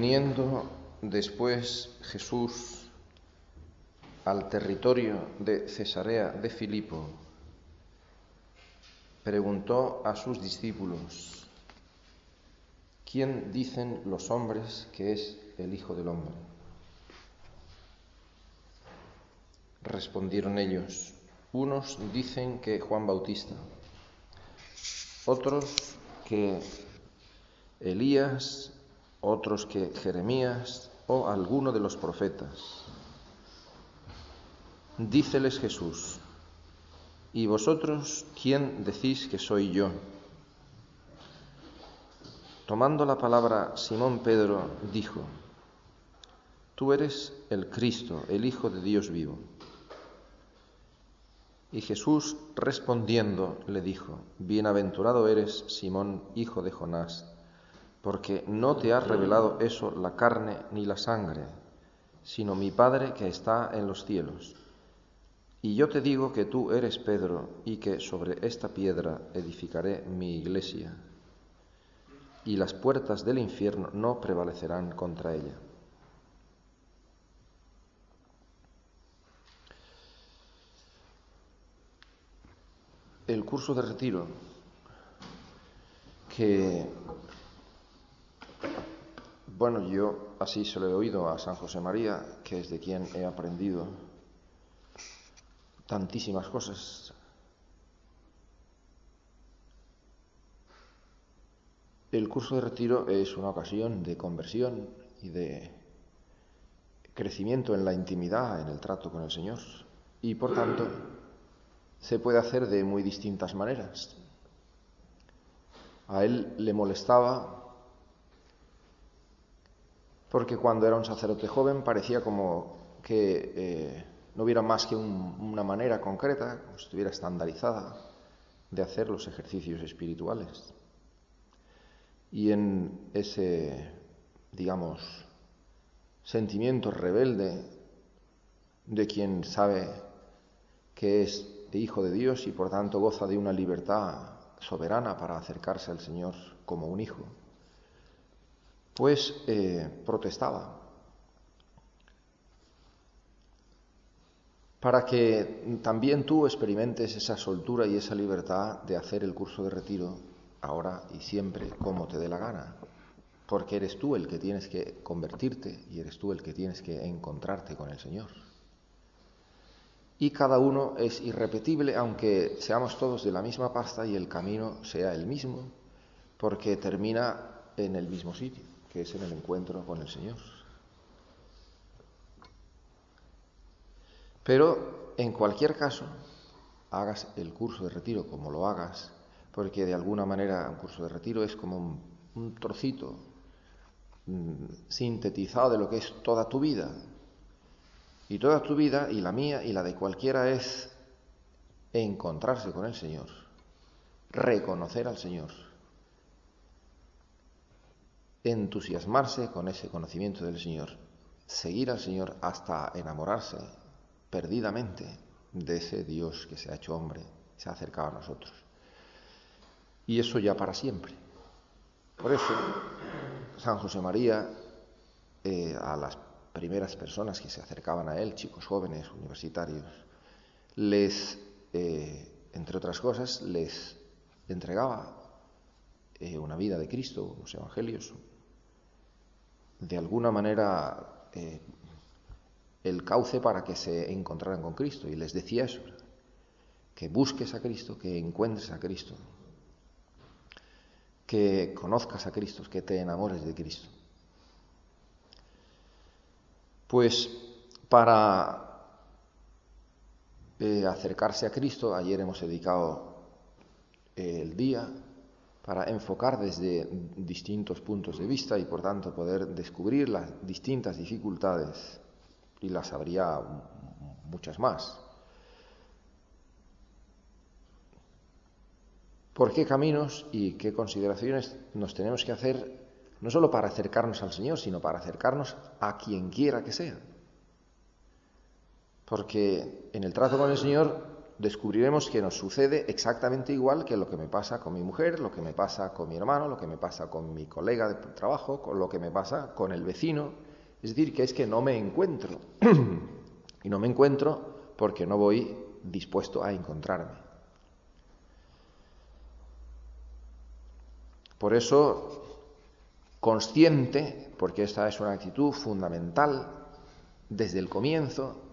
Viniendo después Jesús al territorio de Cesarea de Filipo, preguntó a sus discípulos, ¿quién dicen los hombres que es el Hijo del Hombre? Respondieron ellos, unos dicen que Juan Bautista, otros que Elías, otros que Jeremías o alguno de los profetas. Díceles Jesús, ¿y vosotros quién decís que soy yo? Tomando la palabra Simón Pedro, dijo, Tú eres el Cristo, el Hijo de Dios vivo. Y Jesús respondiendo le dijo, Bienaventurado eres, Simón, hijo de Jonás, porque no te ha revelado eso la carne ni la sangre, sino mi Padre que está en los cielos. Y yo te digo que tú eres Pedro y que sobre esta piedra edificaré mi iglesia, y las puertas del infierno no prevalecerán contra ella. El curso de retiro que bueno, yo así se lo he oído a San José María, que es de quien he aprendido tantísimas cosas. El curso de retiro es una ocasión de conversión y de crecimiento en la intimidad, en el trato con el Señor. Y por tanto, se puede hacer de muy distintas maneras. A él le molestaba porque cuando era un sacerdote joven parecía como que eh, no hubiera más que una manera concreta, como si estuviera estandarizada, de hacer los ejercicios espirituales. Y en ese, digamos, sentimiento rebelde de quien sabe que es hijo de Dios y por tanto goza de una libertad soberana para acercarse al Señor como un hijo, pues eh, protestaba. Para que también tú experimentes esa soltura y esa libertad de hacer el curso de retiro ahora y siempre como te dé la gana, porque eres tú el que tienes que convertirte y eres tú el que tienes que encontrarte con el Señor. Y cada uno es irrepetible, aunque seamos todos de la misma pasta y el camino sea el mismo, porque termina en el mismo sitio que es en el encuentro con el Señor. Pero en cualquier caso, hagas el curso de retiro como lo hagas, porque de alguna manera un curso de retiro es como un, trocito mm, sintetizado de lo que es toda tu vida. Y toda tu vida, y la mía, y la de cualquiera, es encontrarse con el Señor, reconocer al Señor entusiasmarse con ese conocimiento del Señor, seguir al Señor hasta enamorarse perdidamente de ese Dios que se ha hecho hombre, se ha acercado a nosotros. Y eso ya para siempre. Por eso, San José María, eh, a las primeras personas que se acercaban a él, chicos jóvenes, universitarios, les, eh, entre otras cosas, les entregaba eh, una vida de Cristo, los evangelios, de alguna manera eh, el cauce para que se encontraran con Cristo. Y les decía eso, que busques a Cristo, que encuentres a Cristo, que conozcas a Cristo, que te enamores de Cristo. Pues para eh, acercarse a Cristo, ayer hemos dedicado el día para enfocar desde distintos puntos de vista y por tanto poder descubrir las distintas dificultades y las habría muchas más. ¿Por qué caminos y qué consideraciones nos tenemos que hacer no solo para acercarnos al Señor, sino para acercarnos a quien quiera que sea? Porque en el trato con el Señor descubriremos que nos sucede exactamente igual que lo que me pasa con mi mujer, lo que me pasa con mi hermano, lo que me pasa con mi colega de trabajo, con lo que me pasa con el vecino. Es decir, que es que no me encuentro. y no me encuentro porque no voy dispuesto a encontrarme. Por eso, consciente, porque esta es una actitud fundamental desde el comienzo,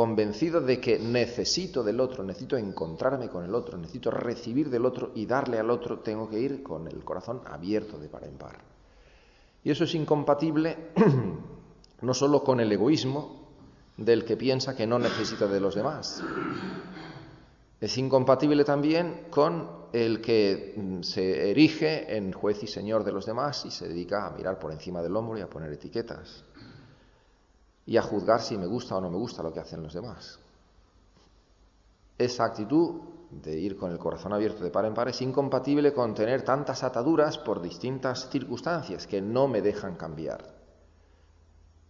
convencido de que necesito del otro, necesito encontrarme con el otro, necesito recibir del otro y darle al otro, tengo que ir con el corazón abierto de par en par. Y eso es incompatible no solo con el egoísmo del que piensa que no necesita de los demás, es incompatible también con el que mm, se erige en juez y señor de los demás y se dedica a mirar por encima del hombro y a poner etiquetas y a juzgar si me gusta o no me gusta lo que hacen los demás. Esa actitud de ir con el corazón abierto de par en par es incompatible con tener tantas ataduras por distintas circunstancias que no me dejan cambiar.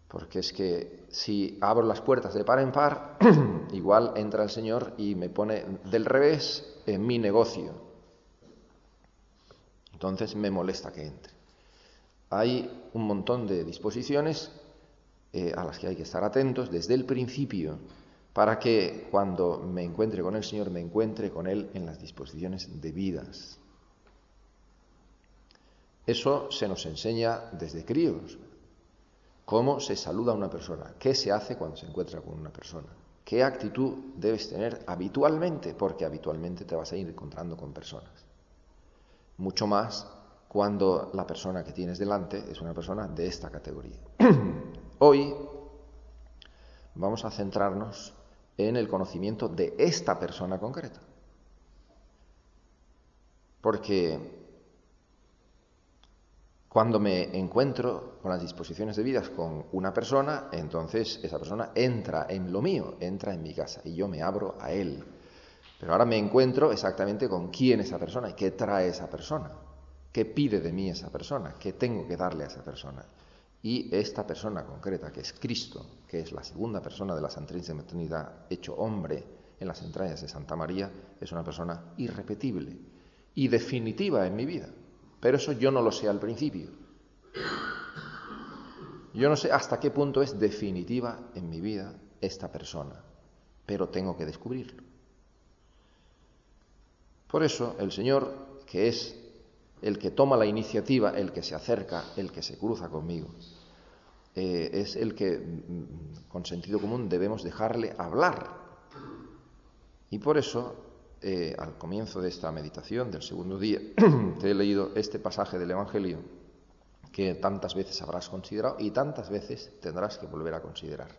Porque es que si abro las puertas de par en par, igual entra el Señor y me pone del revés en mi negocio. Entonces me molesta que entre. Hay un montón de disposiciones eh, a las que hay que estar atentos desde el principio para que cuando me encuentre con el Señor me encuentre con Él en las disposiciones debidas. Eso se nos enseña desde críos. Cómo se saluda a una persona, qué se hace cuando se encuentra con una persona, qué actitud debes tener habitualmente, porque habitualmente te vas a ir encontrando con personas. Mucho más cuando la persona que tienes delante es una persona de esta categoría. Hoy vamos a centrarnos en el conocimiento de esta persona concreta. Porque cuando me encuentro con las disposiciones de vida con una persona, entonces esa persona entra en lo mío, entra en mi casa y yo me abro a él. Pero ahora me encuentro exactamente con quién es esa persona y qué trae esa persona, qué pide de mí esa persona, qué tengo que darle a esa persona. Y esta persona concreta, que es Cristo, que es la segunda persona de la Santísima Trinidad, hecho hombre en las entrañas de Santa María, es una persona irrepetible y definitiva en mi vida. Pero eso yo no lo sé al principio. Yo no sé hasta qué punto es definitiva en mi vida esta persona, pero tengo que descubrirlo. Por eso el Señor, que es el que toma la iniciativa, el que se acerca, el que se cruza conmigo. Eh, es el que, mm, con sentido común, debemos dejarle hablar. Y por eso, eh, al comienzo de esta meditación del segundo día, te he leído este pasaje del Evangelio que tantas veces habrás considerado y tantas veces tendrás que volver a considerar.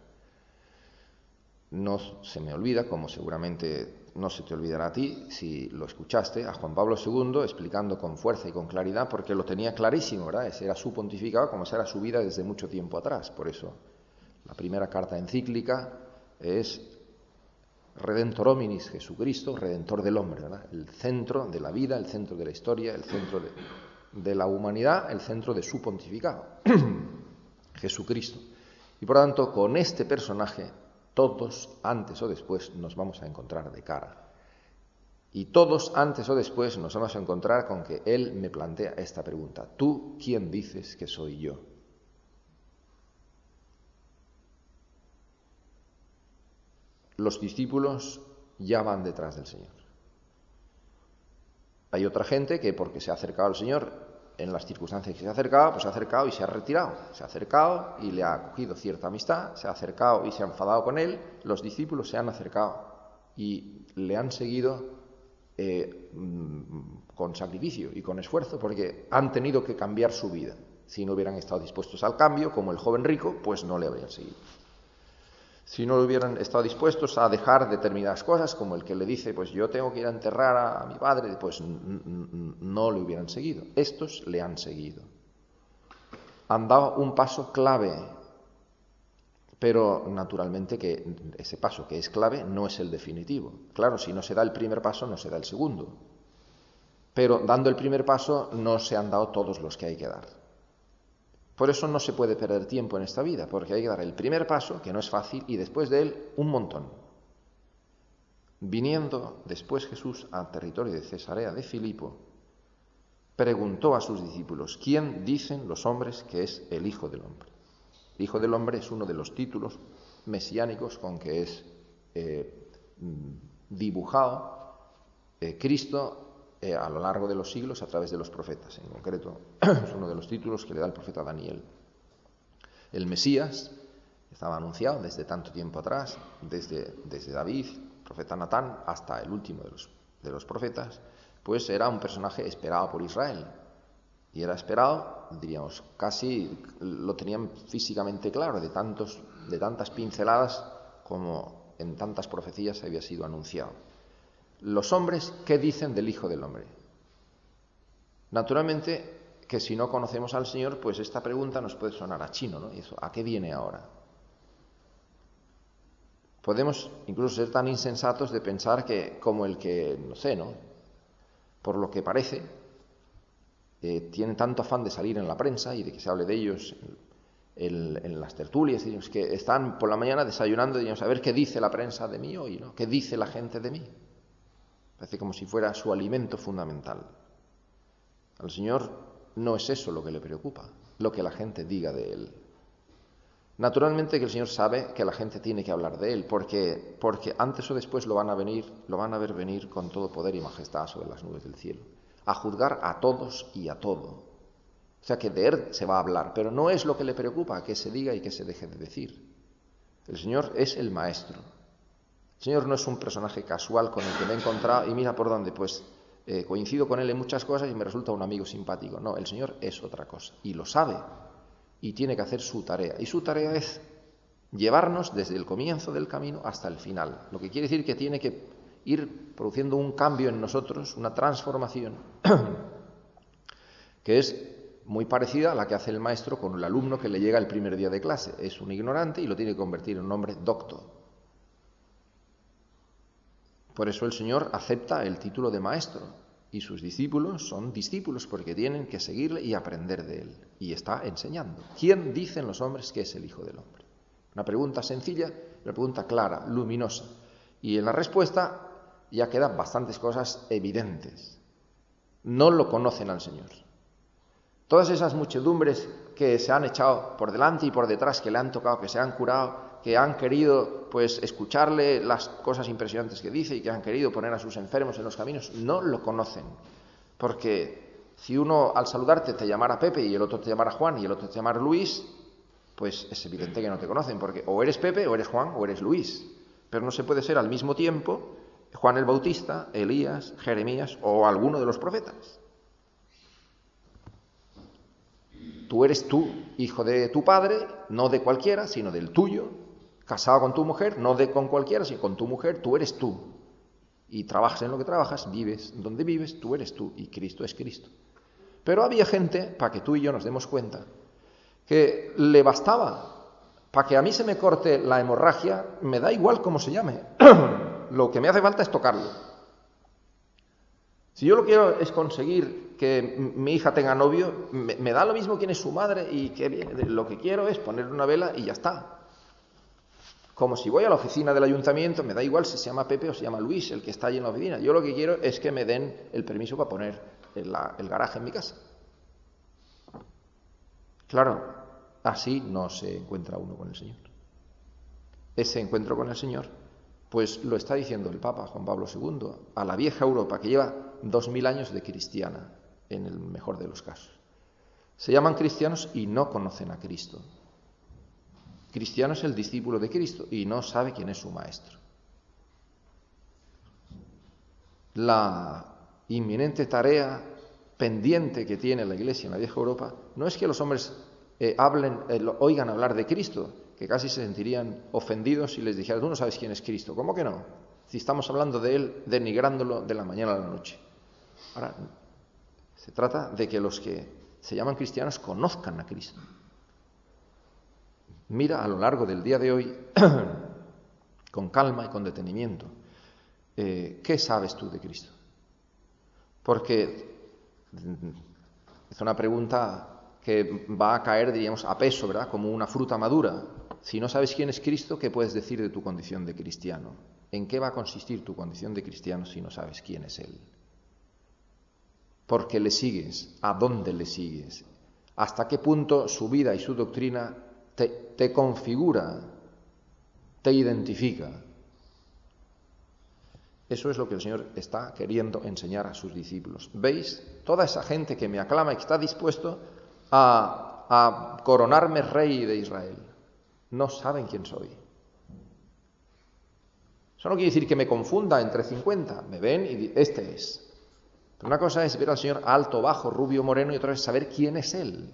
No se me olvida, como seguramente no se te olvidará a ti si lo escuchaste, a Juan Pablo II explicando con fuerza y con claridad, porque lo tenía clarísimo, ¿verdad? Ese era su pontificado, como esa era su vida desde mucho tiempo atrás. Por eso, la primera carta encíclica es Redentor hominis, Jesucristo, Redentor del hombre, ¿verdad? El centro de la vida, el centro de la historia, el centro de, la humanidad, el centro de su pontificado, Jesucristo. Y por tanto, con este personaje todos antes o después nos vamos a encontrar de cara. Y todos antes o después nos vamos a encontrar con que Él me plantea esta pregunta. ¿Tú quién dices que soy yo? Los discípulos ya van detrás del Señor. Hay otra gente que porque se ha acercado al Señor en las circunstancias que se ha acercado, pues se ha acercado y se ha retirado. Se ha acercado y le ha cogido cierta amistad, se ha acercado y se ha enfadado con él. Los discípulos se han acercado y le han seguido eh, mm, con sacrificio y con esfuerzo porque han tenido que cambiar su vida. Si no hubieran estado dispuestos al cambio, como el joven rico, pues no le habrían seguido si no hubieran estado dispuestos a dejar determinadas cosas, como el que le dice, pues yo tengo que ir a enterrar a, mi padre, pues no le hubieran seguido. Estos le han seguido. Han dado un paso clave, pero naturalmente que ese paso que es clave no es el definitivo. Claro, si no se da el primer paso, no se da el segundo. Pero dando el primer paso no se han dado todos los que hay que dar. Por eso no se puede perder tiempo en esta vida, porque hay que dar el primer paso, que no es fácil, y después de él un montón. Viniendo después Jesús al territorio de Cesarea de Filipo, preguntó a sus discípulos, ¿quién dicen los hombres que es el Hijo del Hombre? El Hijo del Hombre es uno de los títulos mesiánicos con que es eh, dibujado eh, Cristo eh, a lo largo de los siglos a través de los profetas. En concreto, es uno de los títulos que le da el profeta Daniel. El Mesías estaba anunciado desde tanto tiempo atrás, desde, desde David, profeta Natán, hasta el último de los, de los profetas, pues era un personaje esperado por Israel. Y era esperado, diríamos, casi lo tenían físicamente claro, de, tantos, de tantas pinceladas como en tantas profecías había sido anunciado. Los hombres, ¿qué dicen del Hijo del Hombre? Naturalmente que si no conocemos al Señor, pues esta pregunta nos puede sonar a chino, ¿no? ¿Y eso, ¿A qué viene ahora? Podemos incluso ser tan insensatos de pensar que como el que, no sé, ¿no? Por lo que parece, eh, tienen tanto afán de salir en la prensa y de que se hable de ellos en, las tertulias, que están por la mañana desayunando y a ver qué dice la prensa de mí hoy, ¿no? ¿Qué dice la gente de mí? Parece como si fuera su alimento fundamental. Al Señor no es eso lo que le preocupa, lo que la gente diga de Él. Naturalmente que el Señor sabe que la gente tiene que hablar de Él, porque, porque antes o después lo van a venir, lo van a ver venir con todo poder y majestad sobre las nubes del cielo, a juzgar a todos y a todo. O sea que de Él se va a hablar, pero no es lo que le preocupa que se diga y que se deje de decir. El Señor es el Maestro. El Señor no es un personaje casual con el que me he encontrado y mira por dónde, pues eh, coincido con Él en muchas cosas y me resulta un amigo simpático. No, el Señor es otra cosa y lo sabe y tiene que hacer su tarea. Y su tarea es llevarnos desde el comienzo del camino hasta el final. Lo que quiere decir que tiene que ir produciendo un cambio en nosotros, una transformación, que es muy parecida a la que hace el maestro con el alumno que le llega el primer día de clase. Es un ignorante y lo tiene que convertir en un hombre docto. Por eso el Señor acepta el título de maestro, y sus discípulos son discípulos porque tienen que seguirle y aprender de él. Y está enseñando. ¿Quién dicen los hombres que es el Hijo del Hombre? Una pregunta sencilla, una pregunta clara, luminosa. Y en la respuesta ya quedan bastantes cosas evidentes. No lo conocen al Señor. Todas esas muchedumbres que se han echado por delante y por detrás, que le han tocado, que se han curado, que han querido pues escucharle las cosas impresionantes que dice y que han querido poner a sus enfermos en los caminos, no lo conocen. Porque si uno al saludarte te llamara Pepe y el otro te llamara Juan y el otro te llamara Luis, pues es evidente que no te conocen, porque o eres Pepe, o eres Juan, o eres Luis. Pero no se puede ser al mismo tiempo Juan el Bautista, Elías, Jeremías o alguno de los profetas. Tú eres tú, hijo de tu padre, no de cualquiera, sino del tuyo, casado con tu mujer, no de con cualquiera, sino con tu mujer, tú eres tú. Y trabajas en lo que trabajas, vives donde vives, tú eres tú y Cristo es Cristo. Pero había gente, para que tú y yo nos demos cuenta, que le bastaba, para que a mí se me corte la hemorragia, me da igual cómo se llame. lo que me hace falta es tocarlo. Si yo lo quiero es conseguir que mi hija tenga novio, me, da lo mismo quién es su madre y que lo que quiero es poner una vela y ya está. Como si voy a la oficina del ayuntamiento, me da igual si se llama Pepe o se llama Luis, el que está allí en la oficina. Yo lo que quiero es que me den el permiso para poner el, el garaje en mi casa. Claro, así no se encuentra uno con el Señor. Ese encuentro con el Señor, pues lo está diciendo el Papa Juan Pablo II a la vieja Europa que lleva dos mil años de cristiana, en el mejor de los casos. Se llaman cristianos y no conocen a Cristo. Cristiano es el discípulo de Cristo y no sabe quién es su maestro. La inminente tarea pendiente que tiene la Iglesia en la vieja Europa no es que los hombres eh, eh, oigan hablar de Cristo, que casi se sentirían ofendidos si les dijera, tú no sabes quién es Cristo. ¿Cómo que no? Si estamos hablando de Él, denigrándolo de la mañana a la noche. Ahora, se trata de que los que se llaman cristianos conozcan a Cristo. Mira a lo largo del día de hoy, con calma y con detenimiento, eh, ¿qué sabes tú de Cristo? Porque es una pregunta que va a caer, diríamos, a peso, ¿verdad? Como una fruta madura. Si no sabes quién es Cristo, ¿qué puedes decir de tu condición de cristiano? ¿En qué va a consistir tu condición de cristiano si no sabes quién es Él? ¿Por qué le sigues? ¿A dónde le sigues? ¿Hasta qué punto su vida y su doctrina te, configura, te identifica? Eso es lo que el Señor está queriendo enseñar a sus discípulos. ¿Veis? Toda esa gente que me aclama y que está dispuesto a, a coronarme rey de Israel, no saben quién soy. Eso no quiere decir que me confunda entre 50. Me ven y este es. Pero una cosa es ver al Señor alto, bajo, rubio, moreno y otra es saber quién es Él.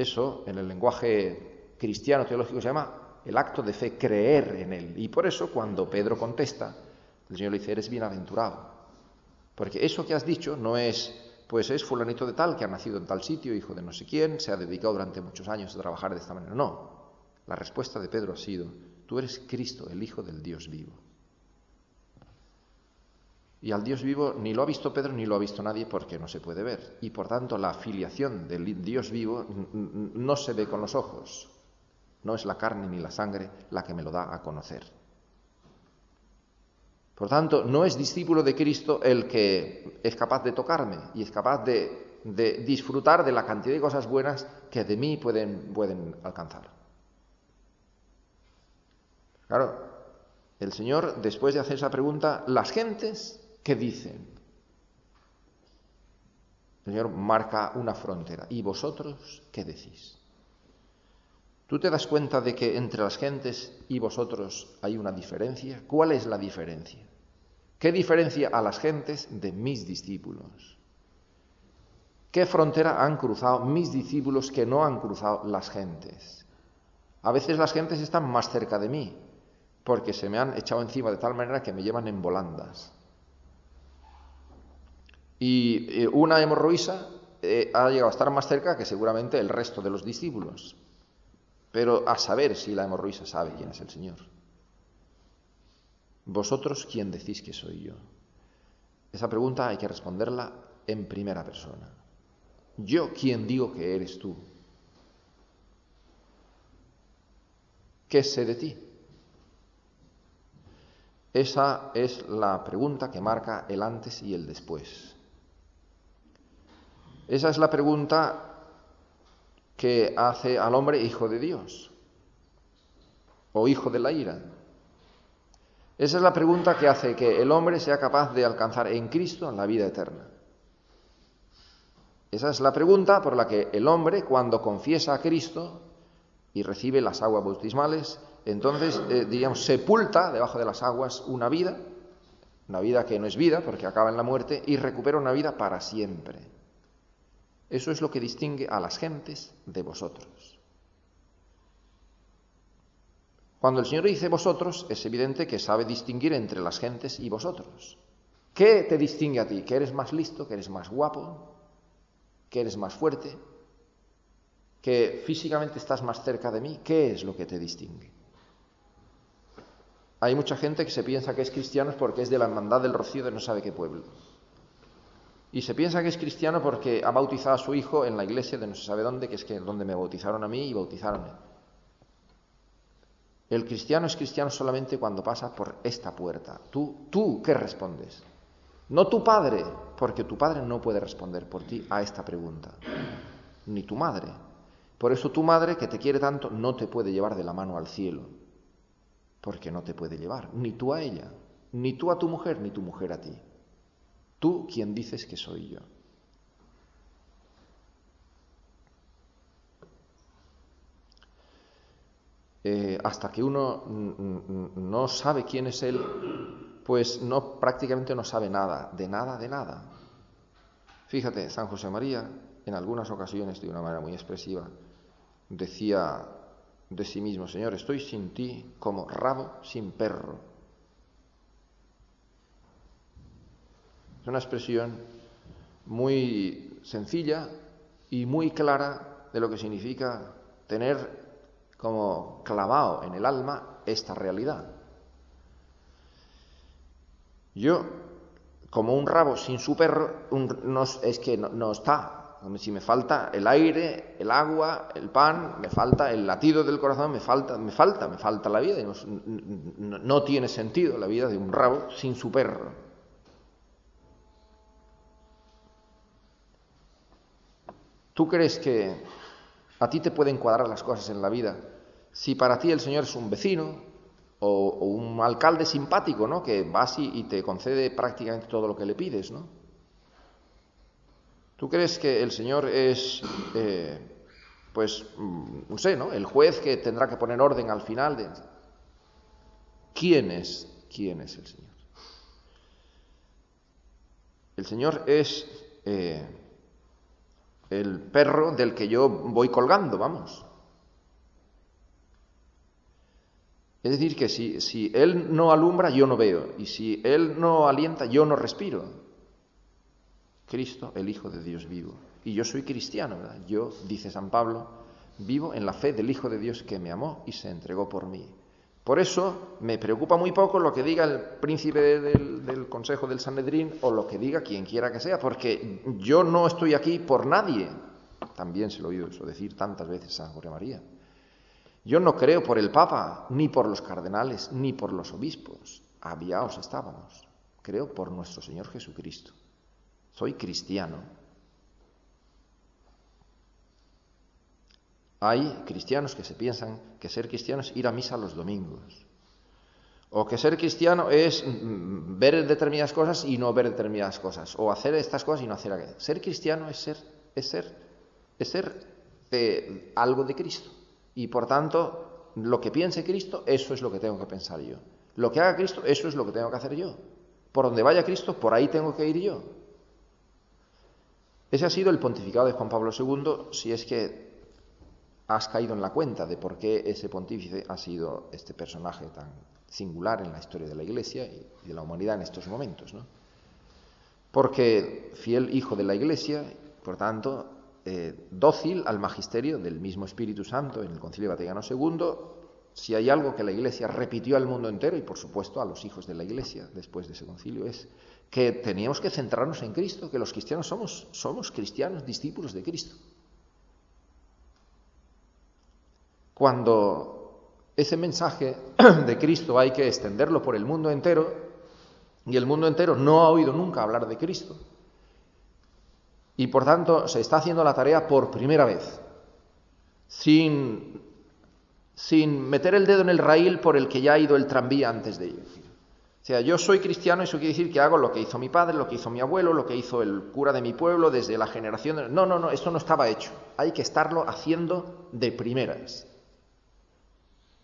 Eso, en el lenguaje cristiano teológico, se llama el acto de fe, creer en Él. Y por eso cuando Pedro contesta, el Señor le dice, eres bienaventurado. Porque eso que has dicho no es, pues es fulanito de tal que ha nacido en tal sitio, hijo de no sé quién, se ha dedicado durante muchos años a trabajar de esta manera. No. La respuesta de Pedro ha sido, tú eres Cristo, el Hijo del Dios vivo. Y al Dios vivo ni lo ha visto Pedro ni lo ha visto nadie porque no se puede ver. Y por tanto la filiación del Dios vivo no se ve con los ojos, no es la carne ni la sangre la que me lo da a conocer. Por tanto, no es discípulo de Cristo el que es capaz de tocarme y es capaz de, disfrutar de la cantidad de cosas buenas que de mí pueden, pueden alcanzar. Claro, el Señor, después de hacer esa pregunta, las gentes, ¿qué dicen? El Señor marca una frontera. ¿Y vosotros qué decís? ¿Tú te das cuenta de que entre las gentes y vosotros hay una diferencia? ¿Cuál es la diferencia? ¿Qué diferencia a las gentes de mis discípulos? ¿Qué frontera han cruzado mis discípulos que no han cruzado las gentes? A veces las gentes están más cerca de mí, porque se me han echado encima de tal manera que me llevan en volandas. Y eh, una hemorroísa eh, ha llegado a estar más cerca que seguramente el resto de los discípulos pero a saber si la hemorroísa sabe quién es el Señor. ¿Vosotros quién decís que soy yo? Esa pregunta hay que responderla en primera persona. ¿Yo quién digo que eres tú? ¿Qué sé de ti? Esa es la pregunta que marca el antes y el después. Esa es la pregunta que hace al hombre hijo de Dios o hijo de la ira. Esa es la pregunta que hace que el hombre sea capaz de alcanzar en Cristo la vida eterna. Esa es la pregunta por la que el hombre, cuando confiesa a Cristo y recibe las aguas bautismales, entonces, eh, digamos, sepulta debajo de las aguas una vida, una vida que no es vida porque acaba en la muerte, y recupera una vida para siempre. Eso es lo que distingue a las gentes de vosotros. Cuando el Señor dice vosotros, es evidente que sabe distinguir entre las gentes y vosotros. ¿Qué te distingue a ti? ¿Que eres más listo? ¿Que eres más guapo? ¿Que eres más fuerte? ¿Que físicamente estás más cerca de mí? ¿Qué es lo que te distingue? Hay mucha gente que se piensa que es cristiano porque es de la hermandad del rocío de no sabe qué pueblo. Y se piensa que es cristiano porque ha bautizado a su hijo en la iglesia de no se sabe dónde, que es que donde me bautizaron a mí y bautizaron. El cristiano es cristiano solamente cuando pasa por esta puerta. ¿Tú, tú qué respondes? No tu padre, porque tu padre no puede responder por ti a esta pregunta. Ni tu madre. Por eso tu madre, que te quiere tanto, no te puede llevar de la mano al cielo. Porque no te puede llevar. Ni tú a ella. Ni tú a tu mujer, ni tu mujer a ti. Tú quien dices que soy yo. Eh, hasta que uno no sabe quién es Él, pues no, prácticamente no sabe nada, de nada, de nada. Fíjate, San José María, en algunas ocasiones, de una manera muy expresiva, decía de sí mismo, Señor, estoy sin ti como rabo sin perro. Una expresión muy sencilla y muy clara de lo que significa tener como clavado en el alma esta realidad. Yo, como un rabo sin su perro, no, es que no, está Si me falta el aire, el agua, el pan, me falta el latido del corazón, me falta, me falta, me falta la vida. No, no tiene sentido la vida de un rabo sin su perro. ¿Tú crees que a ti te pueden cuadrar las cosas en la vida si para ti el Señor es un vecino o, un alcalde simpático, ¿no? Que vas y, y te concede prácticamente todo lo que le pides, ¿no? ¿Tú crees que el Señor es, eh, pues, mm, no sé, ¿no? El juez que tendrá que poner orden al final de... ¿Quién es? ¿Quién es el Señor? El Señor es eh, el perro del que yo voy colgando, vamos. Es decir, que si, si Él no alumbra, yo no veo. Y si Él no alienta, yo no respiro. Cristo, el Hijo de Dios vivo. Y yo soy cristiano, ¿verdad? Yo, dice San Pablo, vivo en la fe del Hijo de Dios que me amó y se entregó por mí. Por eso me preocupa muy poco lo que diga el príncipe del, Consejo del Sanedrín o lo que diga quien quiera que sea, porque yo no estoy aquí por nadie. También se lo he oído eso decir tantas veces a San María. Yo no creo por el Papa, ni por los cardenales, ni por los obispos. Aviaos estábamos. Creo por nuestro Señor Jesucristo soy cristiano. Hay cristianos que se piensan que ser cristiano es ir a misa los domingos. O que ser cristiano es mm, ver determinadas cosas y no ver determinadas cosas. O hacer estas cosas y no hacer aquellas. Ser cristiano es ser, es ser, es ser de algo de Cristo. Y por tanto, lo que piense Cristo, eso es lo que tengo que pensar yo. Lo que haga Cristo, eso es lo que tengo que hacer yo. Por donde vaya Cristo, por ahí tengo que ir yo. Ese ha sido el pontificado de Juan Pablo II, si es que has caído en la cuenta de por qué ese pontífice ha sido este personaje tan singular en la historia de la Iglesia y de la humanidad en estos momentos. ¿no? Porque fiel hijo de la Iglesia, por tanto, eh, dócil al magisterio del mismo Espíritu Santo en el Concilio Vaticano II, si hay algo que la Iglesia repitió al mundo entero y por supuesto a los hijos de la Iglesia después de ese concilio es que teníamos que centrarnos en Cristo, que los cristianos somos, somos cristianos, discípulos de Cristo. Cuando ese mensaje de Cristo hay que extenderlo por el mundo entero, y el mundo entero no ha oído nunca hablar de Cristo, y por tanto se está haciendo la tarea por primera vez, sin, sin meter el dedo en el raíl por el que ya ha ido el tranvía antes de ello. O sea, yo soy cristiano, eso quiere decir que hago lo que hizo mi padre, lo que hizo mi abuelo, lo que hizo el cura de mi pueblo desde la generación... De... No, no, no, esto no estaba hecho. Hay que estarlo haciendo de primeras.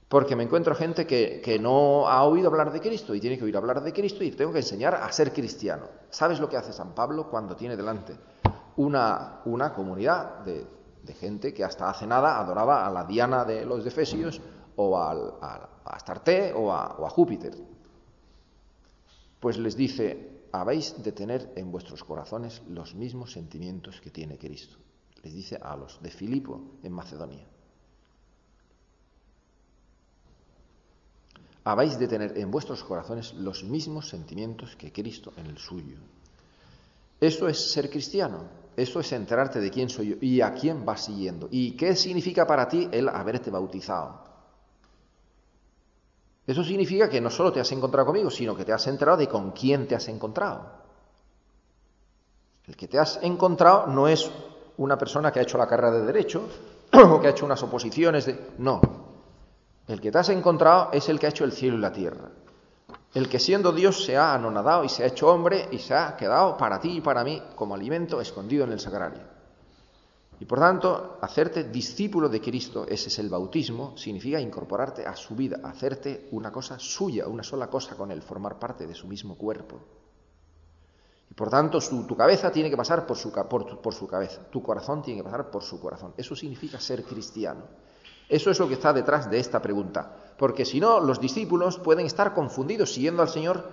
Porque me encuentro gente que, que, no ha oído hablar de Cristo y tiene que oír hablar de Cristo y tengo que enseñar a ser cristiano. ¿Sabes lo que hace San Pablo cuando tiene delante una, una comunidad de, de gente que hasta hace nada adoraba a la Diana de los Efesios o al, a, a Astarte o a, o a Júpiter? pues les dice, habéis de tener en vuestros corazones los mismos sentimientos que tiene Cristo. Les dice a los de Filipo en Macedonia. Habéis de tener en vuestros corazones los mismos sentimientos que Cristo en el suyo. Eso es ser cristiano, eso es enterarte de quién soy yo y a quién vas siguiendo. ¿Y qué significa para ti el haberte bautizado? Eso significa que no solo te has encontrado conmigo, sino que te has enterado de con quién te has encontrado. El que te has encontrado no es una persona que ha hecho la carrera de derecho o que ha hecho unas oposiciones de... No. El que te has encontrado es el que ha hecho el cielo y la tierra. El que siendo Dios se ha anonadado y se ha hecho hombre y se ha quedado para ti y para mí como alimento escondido en el sagrario. Y por tanto, hacerte discípulo de Cristo, ese es el bautismo, significa incorporarte a su vida, hacerte una cosa suya, una sola cosa con él, formar parte de su mismo cuerpo. Y por tanto, tu cabeza tiene que pasar por su, por su cabeza, tu corazón tiene que pasar por su corazón. Eso significa ser cristiano. Eso es lo que está detrás de esta pregunta. Porque si no, los discípulos pueden estar confundidos siguiendo al Señor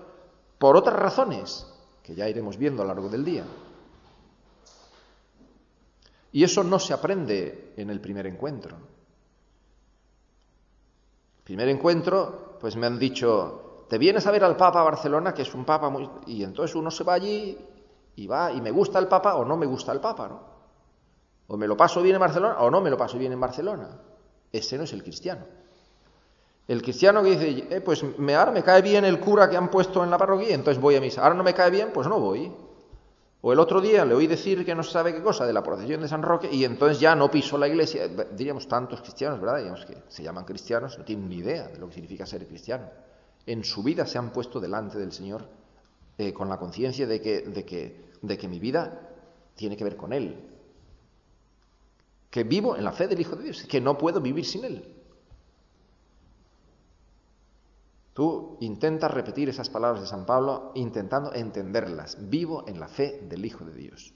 por otras razones, que ya iremos viendo a lo largo del día. Y eso no se aprende en el primer encuentro. Primer encuentro, pues me han dicho, te vienes a ver al Papa a Barcelona, que es un Papa muy... Y entonces uno se va allí y va, y me gusta el Papa o no me gusta el Papa, ¿no? O me lo paso bien en Barcelona o no me lo paso bien en Barcelona. Ese no es el cristiano. El cristiano que dice, eh, pues me, ahora me cae bien el cura que han puesto en la parroquia, entonces voy a misa. Ahora no me cae bien, pues no voy. O el otro día le oí decir que no sabe qué cosa de la procesión de San Roque y entonces ya no piso la iglesia. Diríamos tantos cristianos, ¿verdad? Diríamos que se llaman cristianos, no tienen ni idea de lo que significa ser cristiano. En su vida se han puesto delante del Señor eh, con la conciencia de que, de, que, de que mi vida tiene que ver con Él. Que vivo en la fe del Hijo de Dios, que no puedo vivir sin Él. Tú intentas repetir esas palabras de San Pablo intentando entenderlas. Vivo en la fe del Hijo de Dios,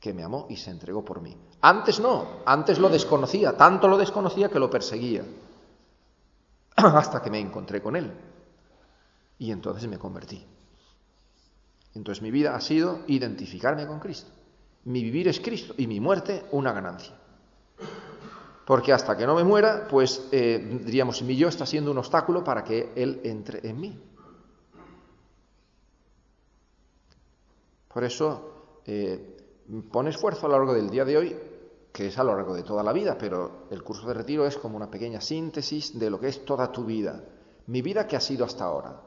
que me amó y se entregó por mí. Antes no, antes lo desconocía, tanto lo desconocía que lo perseguía, hasta que me encontré con Él. Y entonces me convertí. Entonces mi vida ha sido identificarme con Cristo. Mi vivir es Cristo y mi muerte una ganancia. Porque hasta que no me muera, pues eh, diríamos, mi yo está siendo un obstáculo para que Él entre en mí. Por eso eh, pone esfuerzo a lo largo del día de hoy, que es a lo largo de toda la vida, pero el curso de retiro es como una pequeña síntesis de lo que es toda tu vida. Mi vida que ha sido hasta ahora.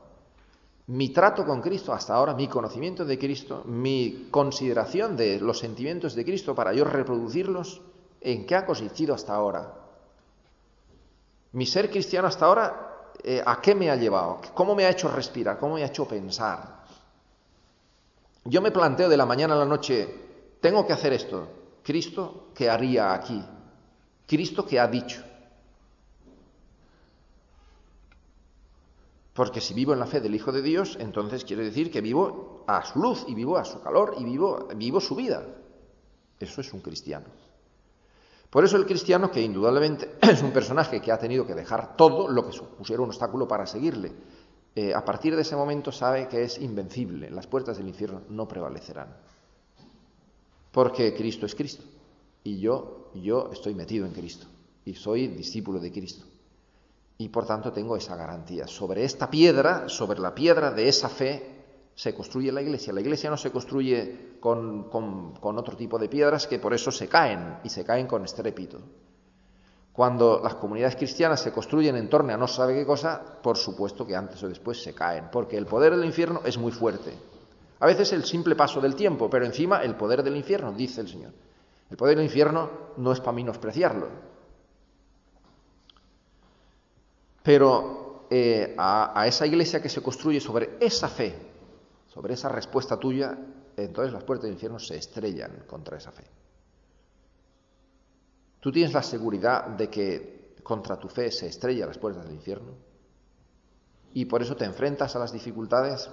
Mi trato con Cristo hasta ahora, mi conocimiento de Cristo, mi consideración de los sentimientos de Cristo para yo reproducirlos ¿En qué ha consistido hasta ahora? Mi ser cristiano hasta ahora, eh, ¿a qué me ha llevado? ¿Cómo me ha hecho respirar? ¿Cómo me ha hecho pensar? Yo me planteo de la mañana a la noche, tengo que hacer esto. Cristo, ¿qué haría aquí? Cristo, ¿qué ha dicho? Porque si vivo en la fe del Hijo de Dios, entonces quiere decir que vivo a su luz y vivo a su calor y vivo, vivo su vida. Eso es un cristiano. Por eso el cristiano, que indudablemente es un personaje que ha tenido que dejar todo lo que supusiera un obstáculo para seguirle, eh, a partir de ese momento sabe que es invencible, las puertas del infierno no prevalecerán. Porque Cristo es Cristo y yo, yo estoy metido en Cristo y soy discípulo de Cristo. Y por tanto tengo esa garantía. Sobre esta piedra, sobre la piedra de esa fe, se construye la iglesia. La iglesia no se construye con, otro tipo de piedras que por eso se caen y se caen con estrépito. Cuando las comunidades cristianas se construyen en torno a no sabe qué cosa, por supuesto que antes o después se caen, porque el poder del infierno es muy fuerte. A veces el simple paso del tiempo, pero encima el poder del infierno, dice el Señor. El poder del infierno no es para menospreciarlo. Pero eh, a esa iglesia que se construye sobre esa fe, sobre esa respuesta tuya, entonces las puertas del infierno se estrellan contra esa fe. ¿Tú tienes la seguridad de que contra tu fe se estrellan las puertas del infierno? Y por eso te enfrentas a las dificultades,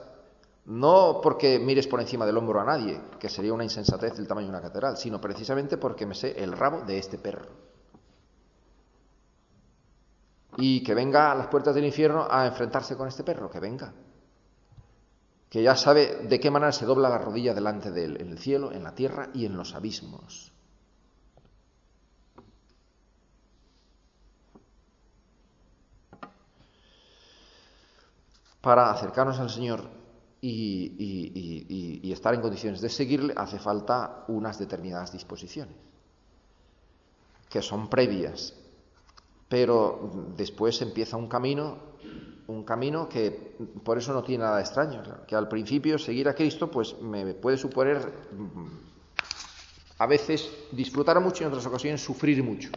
no porque mires por encima del hombro a nadie, que sería una insensatez del tamaño de una catedral, sino precisamente porque me sé el rabo de este perro. Y que venga a las puertas del infierno a enfrentarse con este perro, que venga que ya sabe de qué manera se dobla la rodilla delante de él, en el cielo, en la tierra y en los abismos. Para acercarnos al Señor y, y, estar en condiciones de seguirle, hace falta unas determinadas disposiciones, que son previas, pero después empieza un camino un camino que por eso no tiene nada de extraño, que al principio seguir a Cristo pues me puede suponer mm, a veces disfrutar mucho y en otras ocasiones sufrir mucho.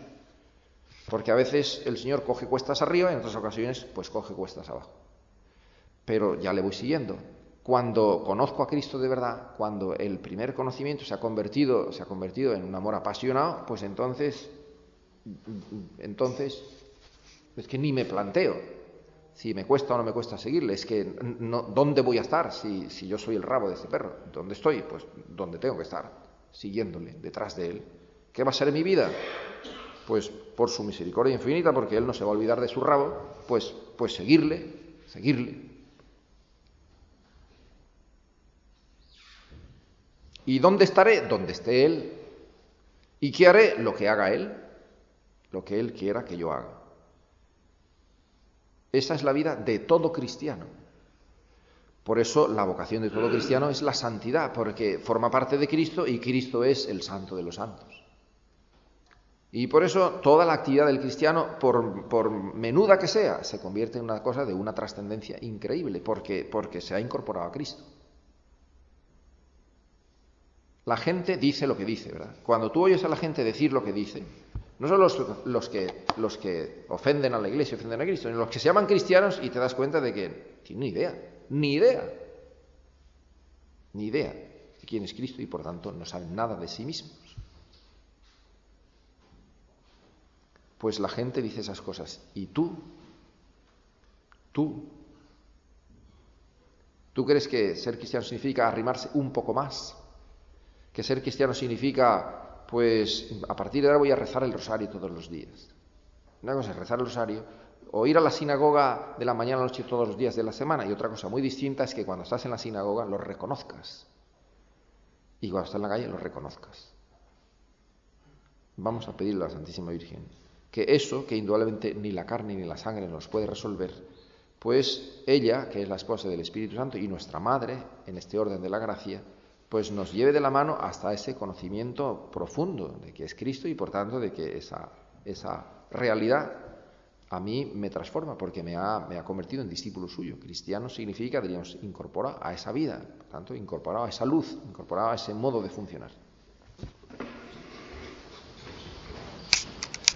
Porque a veces el Señor coge cuestas arriba y en otras ocasiones pues coge cuestas abajo. Pero ya le voy siguiendo. Cuando conozco a Cristo de verdad, cuando el primer conocimiento se ha convertido, se ha convertido en un amor apasionado, pues entonces entonces es que ni me planteo si me cuesta o no me cuesta seguirle, es que no, ¿dónde voy a estar si, yo soy el rabo de ese perro? ¿Dónde estoy? Pues donde tengo que estar, siguiéndole, detrás de él. ¿Qué va a ser mi vida? Pues por su misericordia infinita, porque él no se va a olvidar de su rabo, pues, pues seguirle, seguirle. ¿Y dónde estaré? Donde esté él. ¿Y qué haré? Lo que haga él, lo que él quiera que yo haga. Esa es la vida de todo cristiano. Por eso la vocación de todo cristiano es la santidad, porque forma parte de Cristo y Cristo es el santo de los santos. Y por eso toda la actividad del cristiano, por, por, menuda que sea, se convierte en una cosa de una trascendencia increíble, porque, porque se ha incorporado a Cristo. La gente dice lo que dice, ¿verdad? Cuando tú oyes a la gente decir lo que dice, no son los, los, que, los que ofenden a la iglesia, ofenden a Cristo, sino los que se llaman cristianos y te das cuenta de que tienen ni idea, ni idea, ni idea de quién es Cristo y por tanto no saben nada de sí mismos. Pues la gente dice esas cosas. ¿Y tú? ¿Tú? ¿Tú crees que ser cristiano significa arrimarse un poco más? ¿Que ser cristiano significa pues a partir de ahora voy a rezar el rosario todos los días. Una cosa es rezar el rosario o ir a la sinagoga de la mañana a la noche todos los días de la semana y otra cosa muy distinta es que cuando estás en la sinagoga lo reconozcas y cuando estás en la calle lo reconozcas. Vamos a pedirle a la Santísima Virgen que eso, que indudablemente ni la carne ni la sangre nos puede resolver, pues ella, que es la esposa del Espíritu Santo y nuestra madre, en este orden de la gracia, pues nos lleve de la mano hasta ese conocimiento profundo de que es Cristo y por tanto de que esa, esa realidad a mí me transforma porque me ha, me ha convertido en discípulo suyo. Cristiano significa, diríamos, incorpora a esa vida, por tanto, incorporado a esa luz, incorporado a ese modo de funcionar.